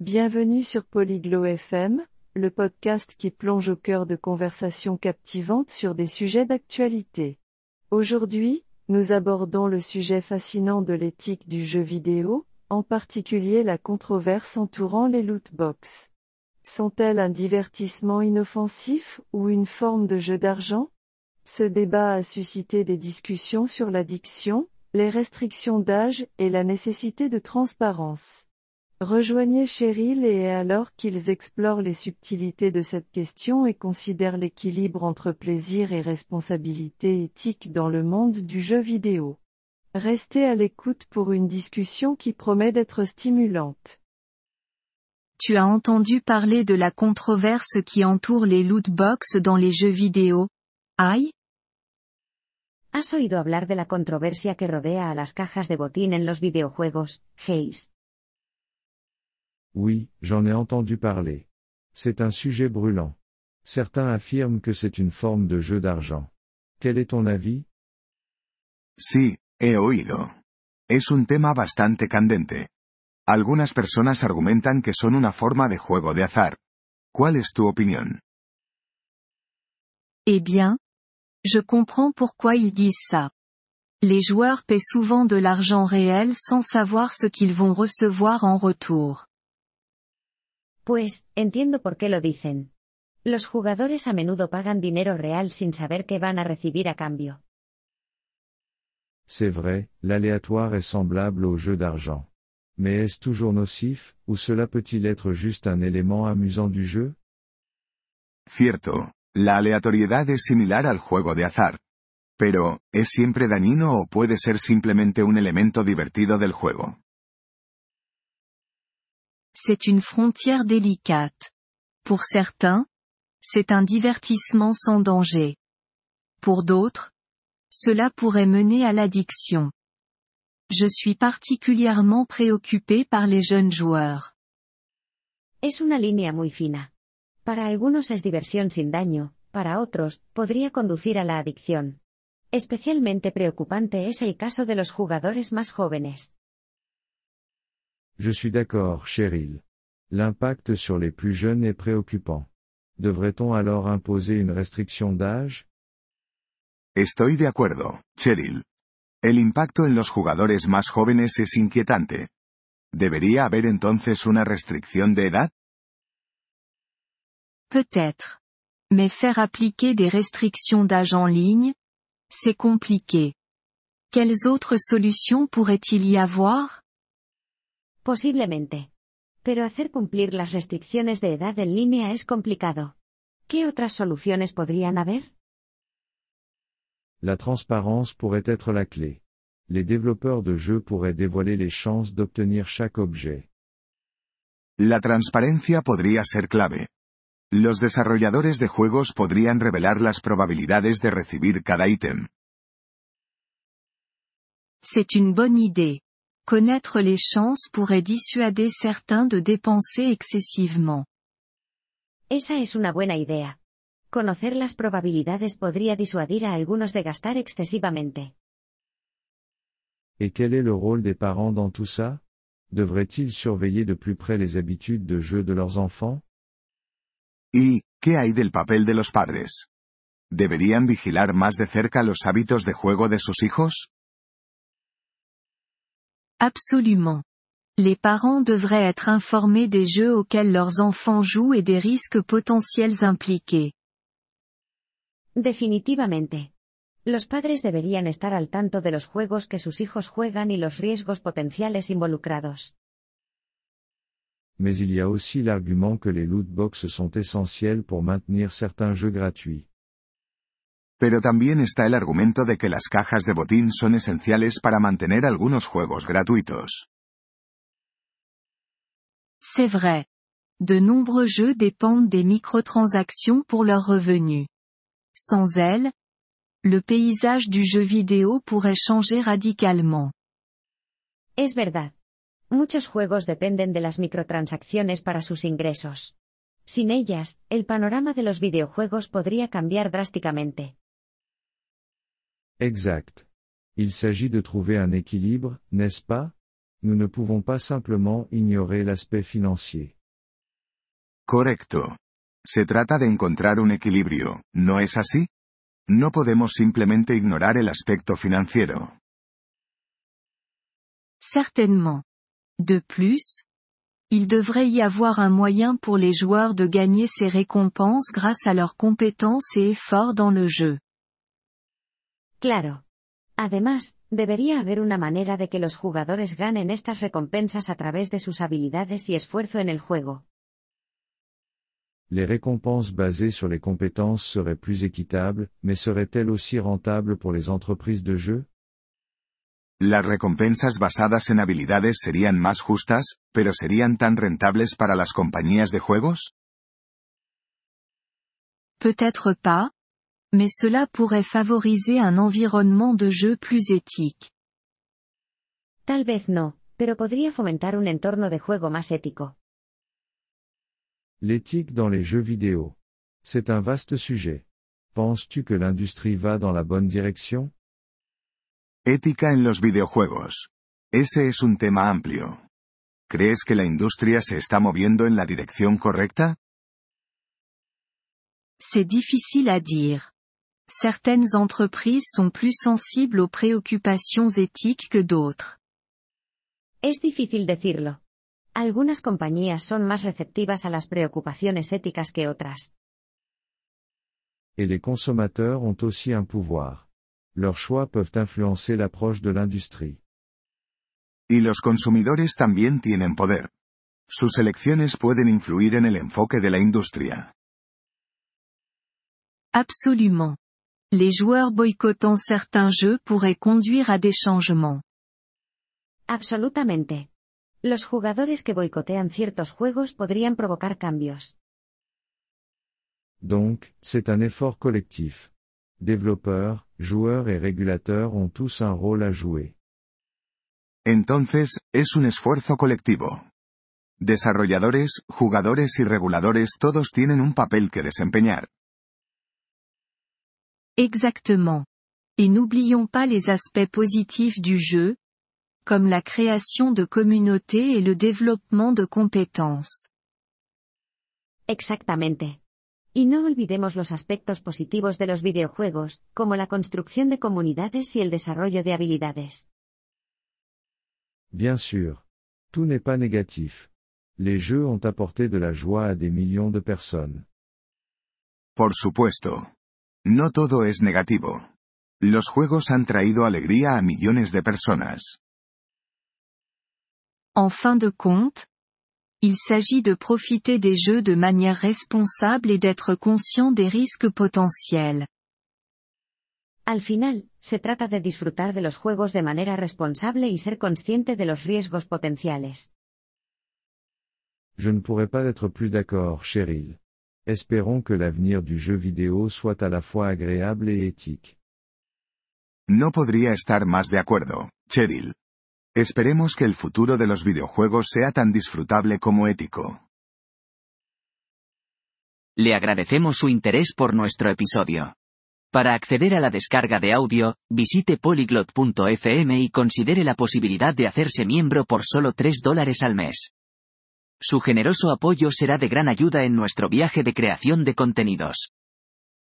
Bienvenue sur Polyglot FM, le podcast qui plonge au cœur de conversations captivantes sur des sujets d'actualité. Aujourd'hui, nous abordons le sujet fascinant de l'éthique du jeu vidéo, en particulier la controverse entourant les loot box. Sont-elles un divertissement inoffensif ou une forme de jeu d'argent? Ce débat a suscité des discussions sur l'addiction, les restrictions d'âge et la nécessité de transparence. Rejoignez Cheryl et alors qu'ils explorent les subtilités de cette question et considèrent l'équilibre entre plaisir et responsabilité éthique dans le monde du jeu vidéo. Restez à l'écoute pour une discussion qui promet d'être stimulante. Tu as entendu parler de la controverse qui entoure les loot box dans les jeux vidéo? Aïe ¿Has oído hablar de la controversia que rodea a las cajas de botín en los videojuegos, Hayes? Oui, j'en ai entendu parler. C'est un sujet brûlant. Certains affirment que c'est une forme de jeu d'argent. Quel est ton avis? Sí, he oído. Es un tema bastante candente. Algunas personas argumentan que son una forma de juego de azar. ¿Cuál es tu opinión? Eh bien, je comprends pourquoi ils disent ça. Les joueurs paient souvent de l'argent réel sans savoir ce qu'ils vont recevoir en retour. Pues, entiendo por qué lo dicen. Los jugadores a menudo pagan dinero real sin saber qué van a recibir a cambio. C'est vrai, l'aléatoire est semblable au jeu d'argent. Mais est-ce toujours nocif, ou cela peut-il être juste un élément amusant du jeu Cierto, la aleatoriedad es similar al juego de azar. Pero, ¿es siempre dañino o puede ser simplemente un elemento divertido del juego? C'est une frontière délicate. Pour certains, c'est un divertissement sans danger. Pour d'autres, cela pourrait mener à l'addiction. Je suis particulièrement préoccupé par les jeunes joueurs. Es una línea muy fina. Para algunos es diversión sin daño, para otros, podría conducir a la adicción. Especialmente preocupante es el caso de los jugadores más jóvenes. Je suis d'accord, Cheryl. L'impact sur les plus jeunes est préoccupant. Devrait-on alors imposer une restriction d'âge? Estoy de acuerdo, Cheryl. El impacto en los jugadores más jóvenes es inquietante. ¿Debería haber entonces una restricción de edad? Peut-être. Mais faire appliquer des restrictions d'âge en ligne, c'est compliqué. Quelles autres solutions pourrait-il y avoir? Posiblemente. Pero hacer cumplir las restricciones de edad en línea es complicado. ¿Qué otras soluciones podrían haber? La transparence pourrait être la clé. Les développeurs de jeux pourraient dévoiler les chances d'obtenir chaque objet. La transparencia podría ser clave. Los desarrolladores de juegos podrían revelar las probabilidades de recibir cada ítem. C'est une bonne idée. Connaître les chances pourrait dissuader certains de dépenser excessivement. Esa es una buena idea. Conocer las probabilidades podría disuadir a algunos de gastar excesivamente. Et quel est le rôle des parents dans tout ça? Devraient-ils surveiller de plus près les habitudes de jeu de leurs enfants? ¿Y, qué hay del papel de los padres? ¿Deberían vigilar más de cerca los hábitos de juego de sus hijos? Absolument. Les parents devraient être informés des jeux auxquels leurs enfants jouent et des risques potentiels impliqués. Definitivamente. Los padres deberían estar al tanto de los juegos que sus hijos juegan y los riesgos potenciales involucrados. Mais il y a aussi l'argument que les loot box sont essentiels pour maintenir certains jeux gratuits. Pero también está el argumento de que las cajas de botín son esenciales para mantener algunos juegos gratuitos. C'est vrai. De nombreux jeux dépendent des microtransactions pour leurs revenus. Sans elles, le paysage du jeu vidéo pourrait changer radicalement. Es verdad. Muchos juegos dependen de las microtransacciones para sus ingresos. Sin ellas, el panorama de los videojuegos podría cambiar drásticamente. Exact. Il s'agit de trouver un équilibre, n'est-ce pas? Nous ne pouvons pas simplement ignorer l'aspect financier. Correcto. Se trata de encontrar un equilibrio, ¿no es así? No podemos simplemente ignorar el aspecto financiero. Certainement. De plus, il devrait y avoir un moyen pour les joueurs de gagner ces récompenses grâce à leurs compétences et efforts dans le jeu. Claro. Además, debería haber una manera de que los jugadores ganen estas recompensas a través de sus habilidades y esfuerzo en el juego. Les récompenses basées sur les compétences seraient plus équitables, mais seraient-elles aussi rentables pour les entreprises de jeu Las recompensas basadas en habilidades serían más justas, pero serían tan rentables para las compañías de juegos? Peut-être pas, mais cela pourrait favoriser un environnement de jeu plus éthique. Tal vez no, pero podría fomentar un entorno de juego más ético. L'éthique dans les jeux vidéo. C'est un vaste sujet. Penses-tu que l'industrie va dans la bonne direction? Ética en los videojuegos. Ese es un tema amplio. ¿Crees que la industria se está moviendo en la dirección correcta? C'est difficile à dire. Certaines entreprises sont plus sensibles aux préoccupations éthiques que d'autres. Es difícil decirlo. Algunas compañías son más receptivas a las preocupaciones éticas que otras. Et les consommateurs ont aussi un pouvoir. Leurs choix peuvent influencer l'approche de l'industrie. Y los consumidores también tienen poder. Sus elecciones pueden influir en el enfoque de la industria. Absolument. Les joueurs boycottant certains jeux pourraient conduire à des changements. Absolutamente. Los jugadores que boicotean ciertos juegos podrían provocar cambios. Donc, c'est un effort collectif. Développeurs, joueurs et régulateurs ont tous un rôle à jouer. Entonces, es un esfuerzo colectivo. Desarrolladores, jugadores y reguladores todos tienen un papel que desempeñar. Exactement. Et n'oublions pas les aspects positifs du jeu, comme la création de communautés et le développement de compétences. Exactamente. Y no olvidemos los aspectos positivos de los videojuegos, como la construcción de comunidades y el desarrollo de habilidades. Bien sûr. Tout n'est pas négatif. Les jeux ont apporté de la joie à des millions de personnes. Por supuesto. No todo es negativo. Los juegos han traído alegría a millones de personas. En fin de compte, il s'agit de profiter des jeux de manière responsable et d'être conscient des risques potentiels. Al final, se trata de disfrutar de los juegos de manera responsable y ser consciente de los riesgos potenciales. Je ne pourrais pas être plus d'accord, Cheryl. Espérons que l'avenir du jeu vidéo soit à la fois agréable et éthique. No podría estar más de acuerdo, Cheryl. Esperemos que el futuro de los videojuegos sea tan disfrutable como ético. Le agradecemos su interés por nuestro episodio. Para acceder a la descarga de audio, visite polyglot.fm y considere la posibilidad de hacerse miembro por solo 3 dólares al mes. Su generoso apoyo será de gran ayuda en nuestro viaje de creación de contenidos.